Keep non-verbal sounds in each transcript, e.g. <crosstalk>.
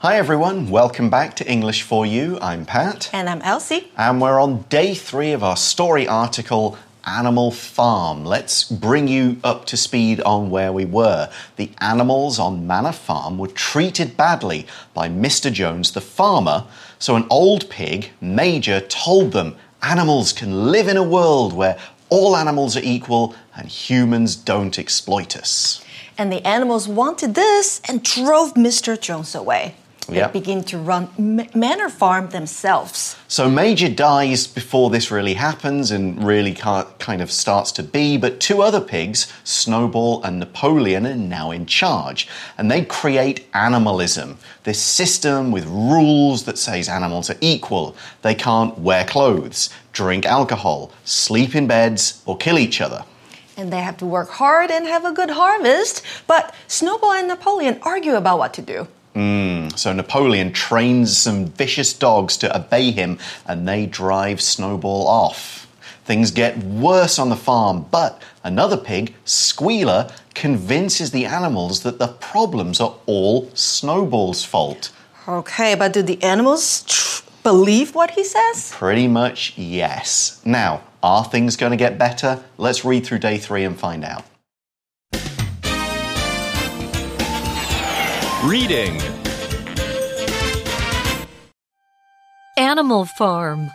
Hi everyone, welcome back to English for You. I'm Pat. And I'm Elsie. And we're on day three of our story article, Animal Farm. Let's bring you up to speed on where we were. The animals on Manor Farm were treated badly by Mr. Jones, the farmer. So an old pig, Major, told them animals can live in a world where all animals are equal and humans don't exploit us. And the animals wanted this and drove Mr. Jones away. They Yep. begin to run Manor Farm themselves. So Major dies before this really happens and really kind of starts to be, but two other pigs, Snowball and Napoleon, are now in charge. And they create animalism, this system with rules that says animals are equal. They can't wear clothes, drink alcohol, sleep in beds, or kill each other. And they have to work hard and have a good harvest. But Snowball and Napoleon argue about what to do. Mm. So Napoleon trains some vicious dogs to obey him and they drive Snowball off. Things get worse on the farm, but another pig, Squealer, convinces the animals that the problems are all Snowball's fault. Okay, but do the animals tr- believe what he says? Pretty much yes. Now, are things going to get better? Let's read through day three and find out. Reading Animal Farm.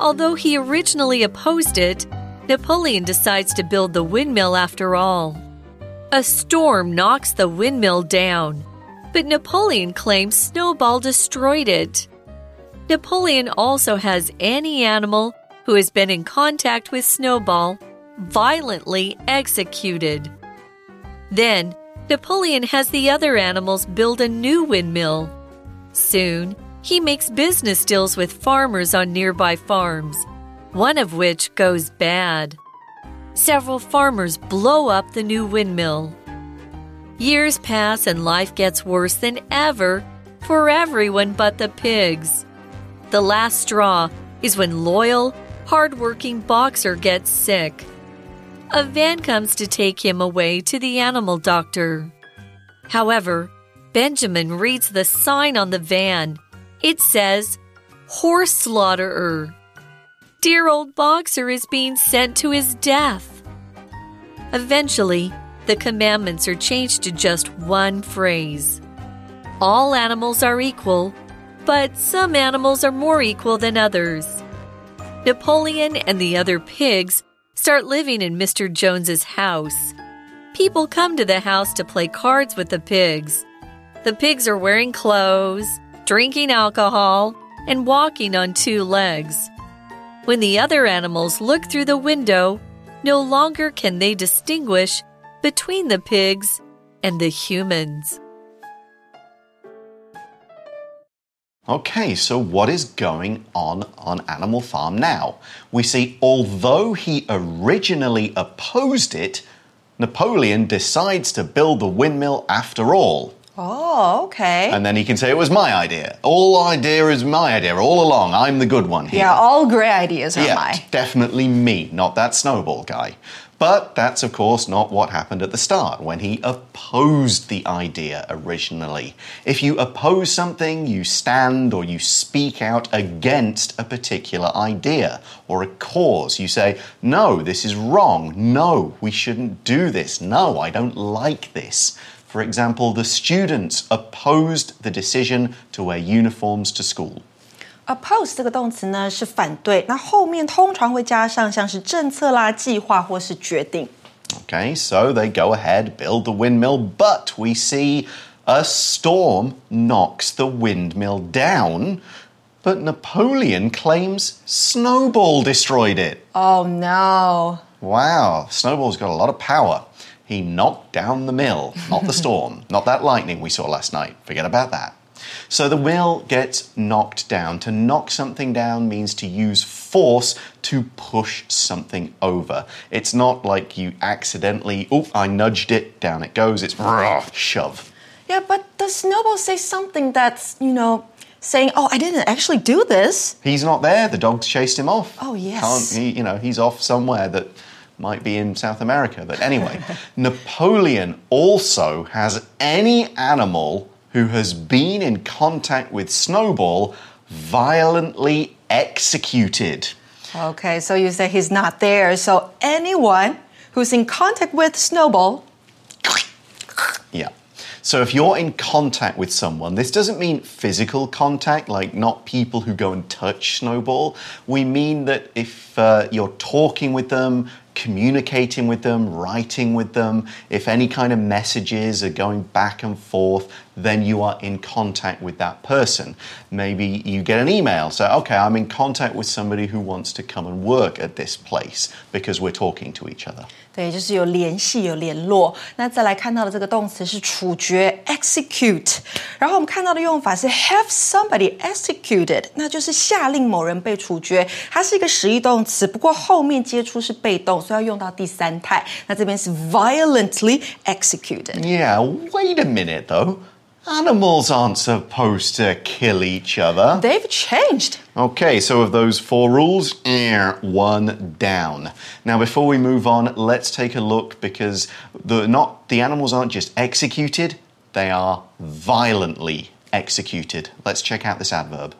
Although he originally opposed it, Napoleon decides to build the windmill after all. A storm knocks the windmill down, but Napoleon claims Snowball destroyed it. Napoleon also has any animal who has been in contact with Snowball violently executed. Then, Napoleon has the other animals build a new windmill. Soon, he makes business deals with farmers on nearby farms, one of which goes bad. Several farmers blow up the new windmill. Years pass and life gets worse than ever for everyone but the pigs. The last straw is when loyal, hardworking Boxer gets sick. A van comes to take him away to the animal doctor. However, Benjamin reads the sign on the van. It says, Horse Slaughterer. Dear old Boxer is being sent to his death. Eventually, the commandments are changed to just one phrase All animals are equal, but some animals are more equal than others. Napoleon and the other pigs start living in Mr. Jones's house. People come to the house to play cards with the pigs. The pigs are wearing clothes, drinking alcohol, and walking on two legs. When the other animals look through the window, no longer can they distinguish between the pigs and the humans. Okay, so what is going on on Animal Farm now? We see, although he originally opposed it, Napoleon decides to build the windmill after all. Oh, okay. And then he can say, it was my idea. All idea is my idea all along. I'm the good one here. yeah, all great ideas are Yeah, mine. definitely me, not that snowball guy. But that's, of course, not what happened at the start when he opposed the idea originally. If you oppose something, you stand or you speak out against a particular idea or a cause. You say, no, this is wrong. No, we shouldn't do this. No, I don't like this. For example, the students opposed the decision to wear uniforms to school. Oppose 这个动词呢是反对，那后面通常会加上像是政策啦、计划或是决定。 Okay, so they go ahead, build the windmill, but we see a storm knocks the windmill down. But Napoleon claims Snowball destroyed it. Oh no! Wow, Snowball's got a lot of power. He knocked down the mill, not the <laughs> storm, not that lightning we saw last night. Forget about that. So the mill gets knocked down. To knock something down means to use force to push something over. It's not like you accidentally, oh, I nudged it, down it goes. It's rah, shove. Yeah, but does Snowball say something that's you know saying, "Oh, I didn't actually do this"? He's not there. The dogs chased him off. Oh, yes. Can't he, you know, he's off somewhere that Might be in South America, but anyway, <laughs> Napoleon also has any animal who has been in contact with Snowball violently executed. Okay, so you say he's not there. So anyone who's in contact with Snowball. <coughs> Yeah. So if you're in contact with someone, this doesn't mean physical contact, like not people who go and touch Snowball. We mean that if uh, you're talking with them, communicating with them, writing with them, if any kind of messages are going back and forth, then you are in contact with that person. Maybe you get an email, say, okay, I'm in contact with somebody who wants to come and work at this place because we're talking to each other. 对，就是有联系、有联络。那再来看到的这个动词是处决 （execute），然后我们看到的用法是 have somebody executed，那就是下令某人被处决。它是一个实义动词，不过后面接触是被动， 所以要用到第三态。那这边是 violently executed。 Yeah, wait a minute though. Animals aren't supposed to kill each other. They've changed. Okay, so of those four rules, eh, one down. Now, before we move on, let's take a look because the not the animals aren't just executed; they are violently executed. Let's check out this adverb.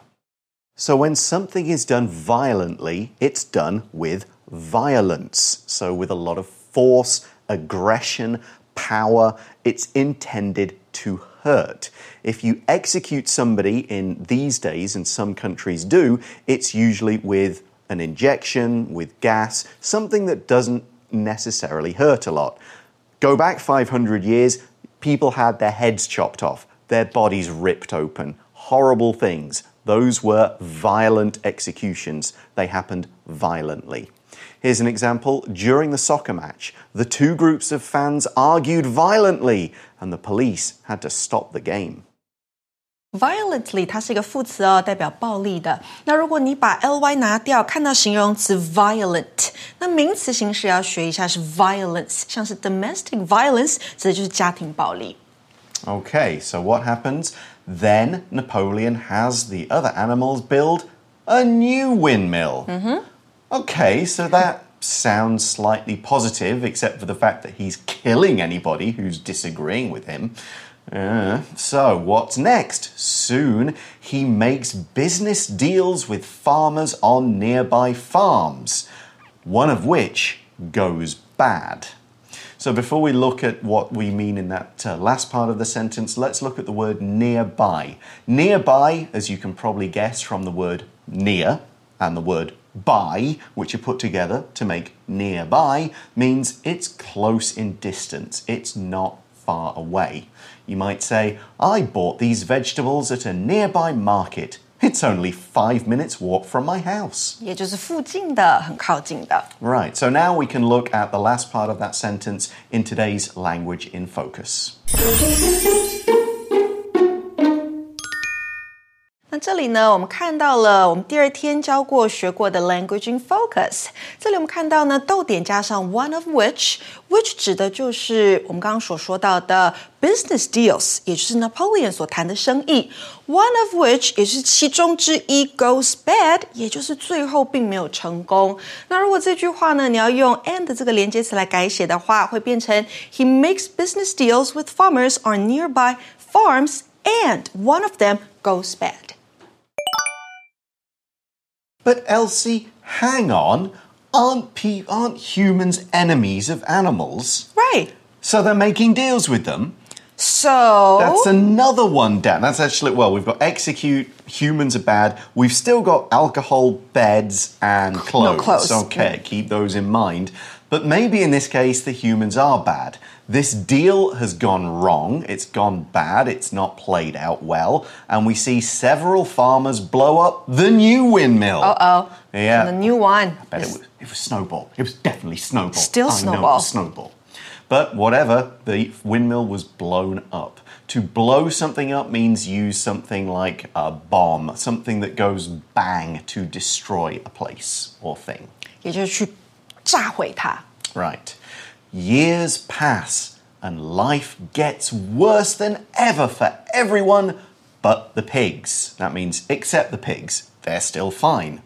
So, when something is done violently, it's done with violence. So, with a lot of force, aggression, power, it's intended to hurt. If you execute somebody in these days, and some countries do, it's usually with an injection, with gas, something that doesn't necessarily hurt a lot. Go back 500 years, people had their heads chopped off, their bodies ripped open. Horrible things. Those were violent executions. They happened violently. Here's an example. During the soccer match, the two groups of fans argued violently, and the police had to stop the game. Violently，它是一个副词哦，代表暴力的。那如果你把 ly 拿掉，看到形容词 violent，那名词形式要学一下是 violence，像是 domestic violence，指的就是家庭暴力。 Okay, so what happens? Then Napoleon has the other animals build a new windmill. Okay, so that sounds slightly positive, except for the fact that he's killing anybody who's disagreeing with him. Uh, so, what's next? Soon he makes business deals with farmers on nearby farms, one of which goes bad. So, before we look at what we mean in that uh, last part of the sentence, let's look at the word nearby. Nearby, as you can probably guess from the word near and the word by, which are put together to make nearby, means it's close in distance, it's not far away. You might say, I bought these vegetables at a nearby market. It's only five minutes' walk from my house. 也就是附近的，很靠近的。 Right, so now we can look at the last part of that sentence in today's language in focus. 这里呢，我们看到了我们第二天教过学过的 language in focus。这里我们看到呢，逗点加上 one of which，which 指的就是我们刚刚所说到的 business deals，也就是 Napoleon 所谈的生意。One of which 也是其中之一 goes bad，也就是最后并没有成功。那如果这句话呢，你要用 and 这个连接词来改写的话，会变成 He makes business deals with farmers on nearby farms, and one of them goes bad. But Elsie, hang on. Aren't, pe- aren't humans enemies of animals? Right. So they're making deals with them? So That's another one down. That's actually, well, we've got execute, humans are bad. We've still got alcohol, beds, and clothes. clothes. Okay, keep those in mind. But maybe in this case, the humans are bad. This deal has gone wrong, it's gone bad, it's not played out well, and we see several farmers blow up the new windmill. Uh oh. Yeah. The new one. I bet it was, it was Snowball. It was definitely Snowball. Still I Snowball. snowball. But whatever, the windmill was blown up. To blow something up means use something like a bomb, something that goes bang to destroy a place or thing. Right. Years pass and life gets worse than ever for everyone but the pigs. That means, except the pigs. They're still fine.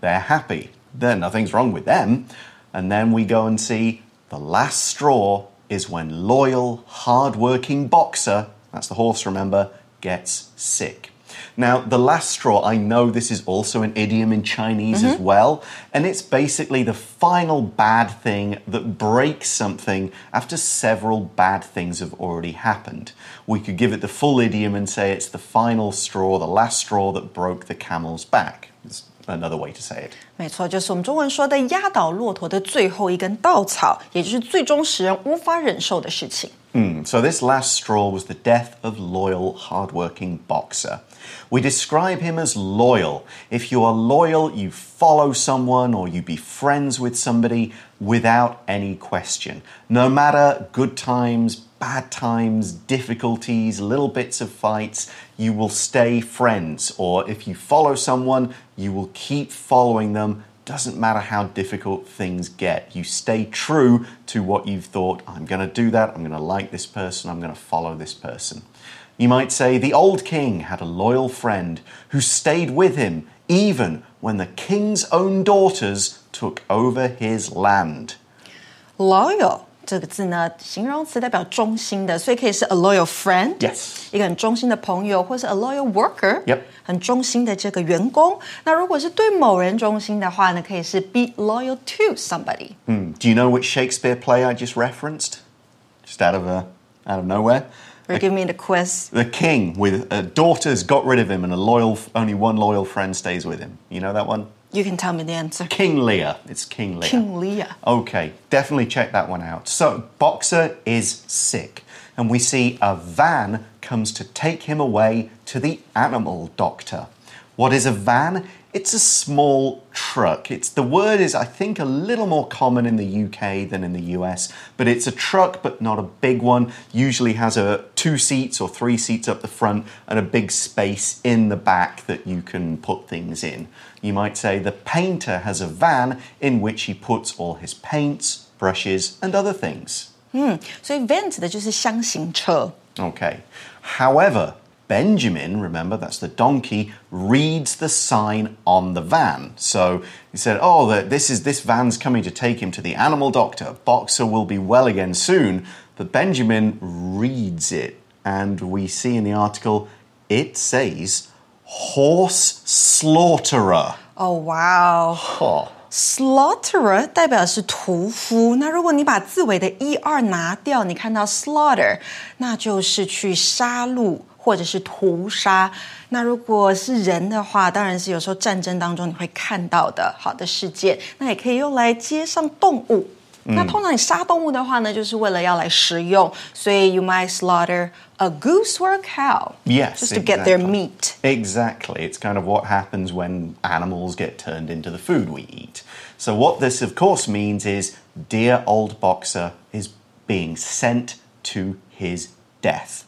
They're happy. There, nothing's wrong with them. And then we go and see the last straw is when loyal, hard-working boxer, that's the horse, remember, gets sick. Now, the last straw, I know this is also an idiom in Chinese as well, and it's basically the final bad thing that breaks something after several bad things have already happened. We could give it the full idiom and say it's the final straw, the last straw that broke the camel's back. It's another way to say it. 没错，就是我们中文说的压倒骆驼的最后一根稻草，也就是最终使人无法忍受的事情。 Hmm, So, this last straw was the death of loyal, hardworking boxer. We describe him as loyal. If you are loyal, you follow someone or you be friends with somebody without any question. No matter good times, bad times, difficulties, little bits of fights, you will stay friends. Or if you follow someone, you will keep following them doesn't matter how difficult things get. You stay true to what you've thought. I'm going to do that. I'm going to like this person. I'm going to follow this person. You might say the old king had a loyal friend who stayed with him even when the king's own daughters took over his land. loyal 这个字呢，形容词代表忠心的，所以可以是 a loyal friend， Yes. 一个很忠心的朋友，或是 a loyal worker， Yep. 很忠心的这个员工。那如果是对某人忠心的话呢，可以是 be loyal to somebody。 Hmm, Do you know which Shakespeare play I just referenced? Just out of uh, out of nowhere. Give me the quiz. The king with uh, daughters got rid of him, and a loyal, only one loyal friend stays with him. You know that one? You can tell me the answer. King Lear. It's King Lear. King Lear. Okay, definitely check that one out. So, Boxer is sick, and we see a van comes to take him away to the animal doctor. What is a van? It's a small truck. It's the word is I think a little more common in the UK than in the US, but it's a truck but not a big one. Usually has a two seats or three seats up the front and a big space in the back that you can put things in. You might say the painter has a van in which he puts all his paints, brushes and other things. 所以 van 指的就是箱型车。 Okay. However, Benjamin, remember that's the donkey, reads the sign on the van. So he said, "Oh, the, this is this van's coming to take him to the animal doctor. Boxer will be well again soon." But Benjamin reads it, and we see in the article it says horse slaughterer. 哦，哇哦 Oh. Slaughterer 代表的是屠夫。那如果你把字尾的 er 拿掉，你看到 slaughter，那就是去杀戮 或者是屠杀。那如果是人的话，当然是有时候战争当中你会看到的好的事件。那也可以用来接上动物。那通常你杀动物的话呢，就是为了要来食用，所以 you might slaughter a goose or a cow. Yes, just to get their exactly. meat. Exactly. It's kind of what happens when animals get turned into the food we eat. So, what this, of course, means is dear old boxer is being sent to his death.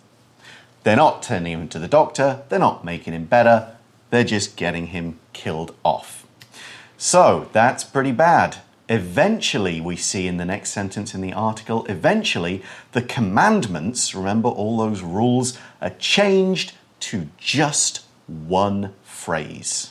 They're not turning him to the doctor, they're not making him better, they're just getting him killed off. So, that's pretty bad. Eventually, we see in the next sentence in the article, eventually, the commandments, remember all those rules, are changed to just one phrase.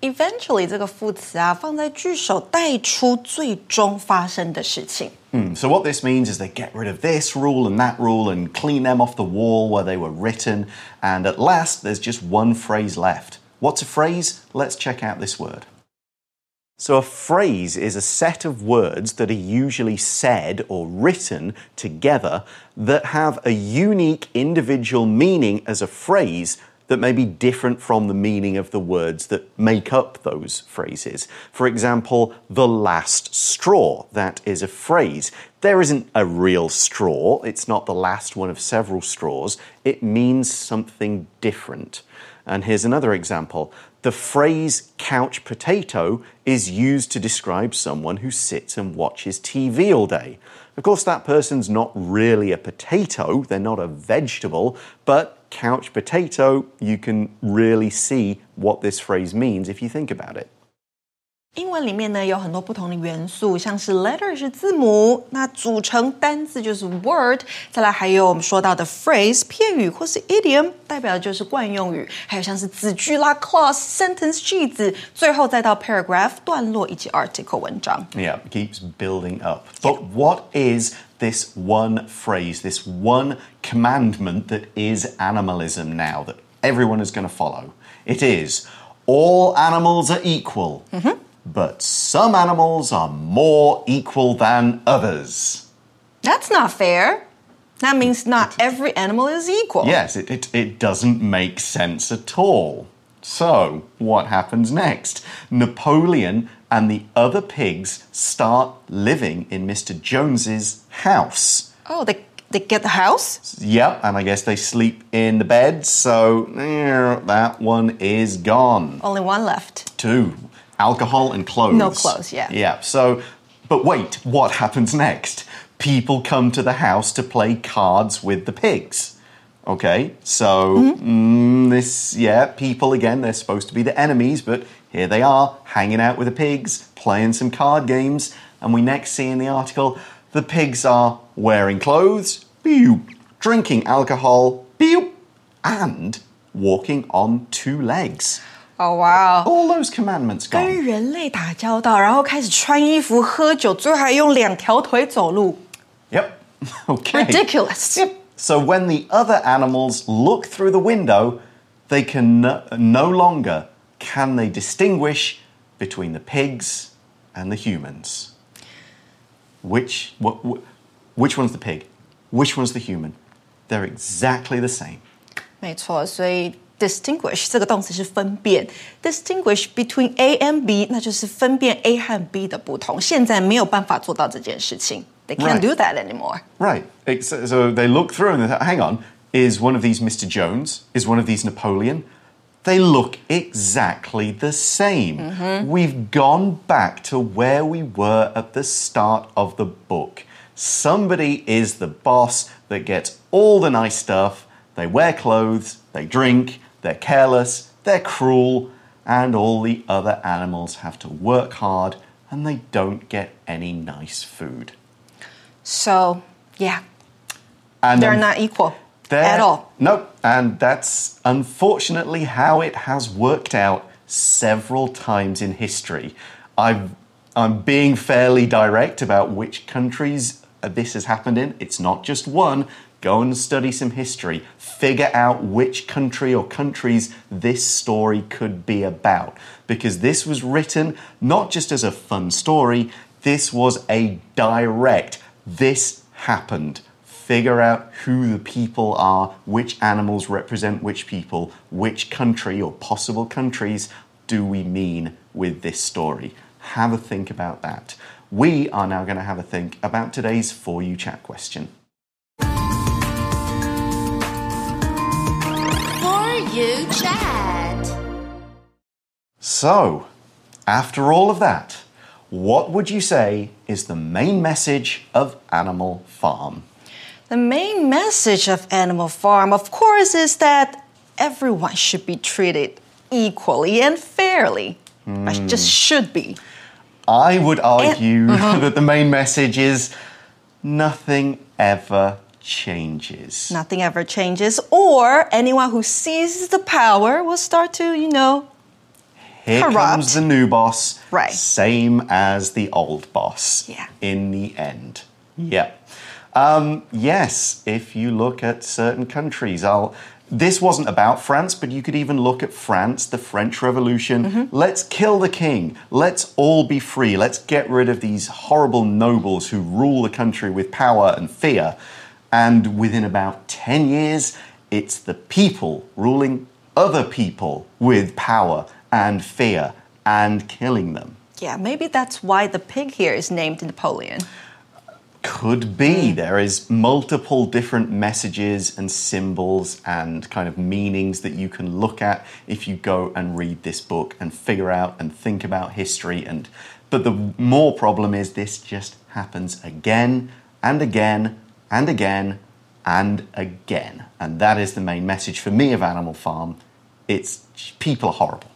Eventually 这个副词啊，放在句首带出最终发生的事情。 Hmm, So, what this means is they get rid of this rule and that rule and clean them off the wall where they were written, and at last, there's just one phrase left. What's a phrase? Let's check out this word. So, a phrase is a set of words that are usually said or written together that have a unique individual meaning as a phrase that may be different from the meaning of the words that make up those phrases. For example, the last straw. That is a phrase. There isn't a real straw, it's not the last one of several straws. It means something different. And here's another example. The phrase couch potato is used to describe someone who sits and watches TV all day. Of course, that person's not really a potato, they're not a vegetable, but couch potato, you can really see what this phrase means if you think about it. 英文里面呢有很多不同的元素，像是 letter 是字母，那组成单字就是 word，再来还有我们说到的 phrase 片语或是 idiom，代表的就是惯用语，还有像是子句啦 clause、sentence 句子，最后再到 paragraph 段落以及 article 文章。 Yeah, keeps building up. But what is this one phrase, this one commandment that is animalism now that everyone is going to follow? It is all animals are equal, mm-hmm. but some animals are more equal than others. That's not fair. That means not every animal is equal. Yes, it, it, it doesn't make sense at all. So, what happens next? Napoleon and the other pigs start living in Mr. Jones's house. Oh, they they get the house. Yep, and I guess they sleep in the bed, so that one is gone. Only one left. Two, alcohol and clothes. No clothes, yeah. Yeah, so, but wait, what happens next? People come to the house to play cards with the pigs. Okay, so mm, this, yeah, people again, they're supposed to be the enemies, but here they are, hanging out with the pigs, playing some card games, and we next see in the article the pigs are wearing clothes, pew, drinking alcohol, pew, and walking on two legs. Oh wow. All those commandments 跟 gone. 人类打交道，然后开始穿衣服、喝酒，最后还用两条腿走路 Yep. <laughs> Okay. ，ridiculous。 Yep. So when the other animals look through the window, they can no, no longer can they distinguish between the pigs and the humans. Which wh- wh- which one's the pig? Which one's the human? They're exactly the same. 没错，所以 distinguish 这个动词是分辨，distinguish between A and B，那就是分辨 A 和 B 的不同。现在没有办法做到这件事情，they can't Right. do that anymore。 Right. It's- so they look through and they think, hang on, is one of these Mr. Jones? Is one of these Napoleon? They look exactly the same. Mm-hmm. We've gone back to where we were at the start of the book. Somebody is the boss that gets all the nice stuff. They wear clothes, they drink, they're careless, they're cruel, and all the other animals have to work hard and they don't get any nice food. So yeah, And they're not equal There- at all. No, and that's unfortunately how it has worked out several times in history. I've, I'm being fairly direct about which countries this has happened in. It's not just one. Go and study some history. Figure out which country or countries this story could be about. Because this was written not just as a fun story, this was a direct, this happened figure out who the people are, which animals represent which people, which country or possible countries do we mean with this story. Have a think about that. We are now going to have a think about today's For You Chat question. For you chat. So, after all of that, what would you say is the main message of Animal Farm? The main message of Animal Farm, of course, is that everyone should be treated equally and fairly. I just should be. I would argue uh-huh. <laughs> that the main message is nothing ever changes. Nothing ever changes, or anyone who seizes the power will start to, you know, Here corrupt. comes the new boss, Right. same as the old boss. Yeah. In the end, yeah. Um, yes, if you look at certain countries, I'll. This wasn't about France, but you could even look at France, the French Revolution. Mm-hmm. Let's kill the king. Let's all be free. Let's get rid of these horrible nobles who rule the country with power and fear. And within about 10 years, it's the people ruling other people with power and fear and killing them. yeah, maybe that's why the pig here is named Napoleon. Could be. There is multiple different messages and symbols and kind of meanings that you can look at if you go and read this book and figure out and think about history and but the more problem is this just happens again and again and again and again. And that is the main message for me of Animal Farm. It's people are horrible.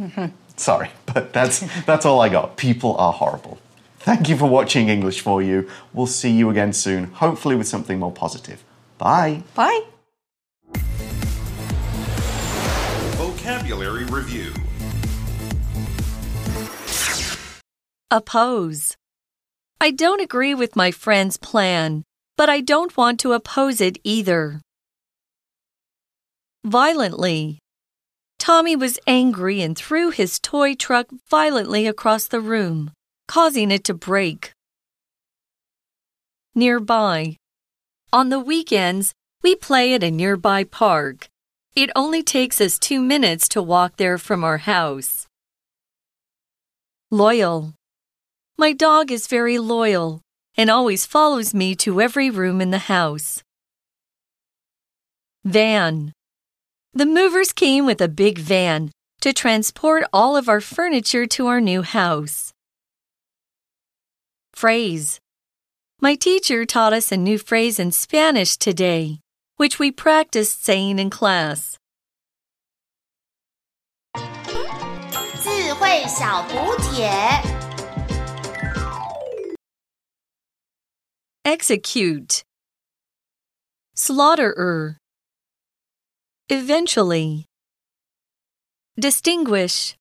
Mm-hmm. Sorry, but that's that's all I got. People are horrible. Thank you for watching English for You. We'll see you again soon, hopefully with something more positive. Bye. Bye. Vocabulary Review Oppose. I don't agree with my friend's plan, but I don't want to oppose it either. Violently. Tommy was angry and threw his toy truck violently across the room, causing it to break. Nearby. On the weekends, we play at a nearby park. It only takes us two minutes to walk there from our house. Loyal. My dog is very loyal and always follows me to every room in the house. Van. The movers came with a big van to transport all of our furniture to our new house. Phrase. My teacher taught us a new phrase in Spanish today, which we practiced saying in class. Execute. Slaughterer. Eventually. Distinguish.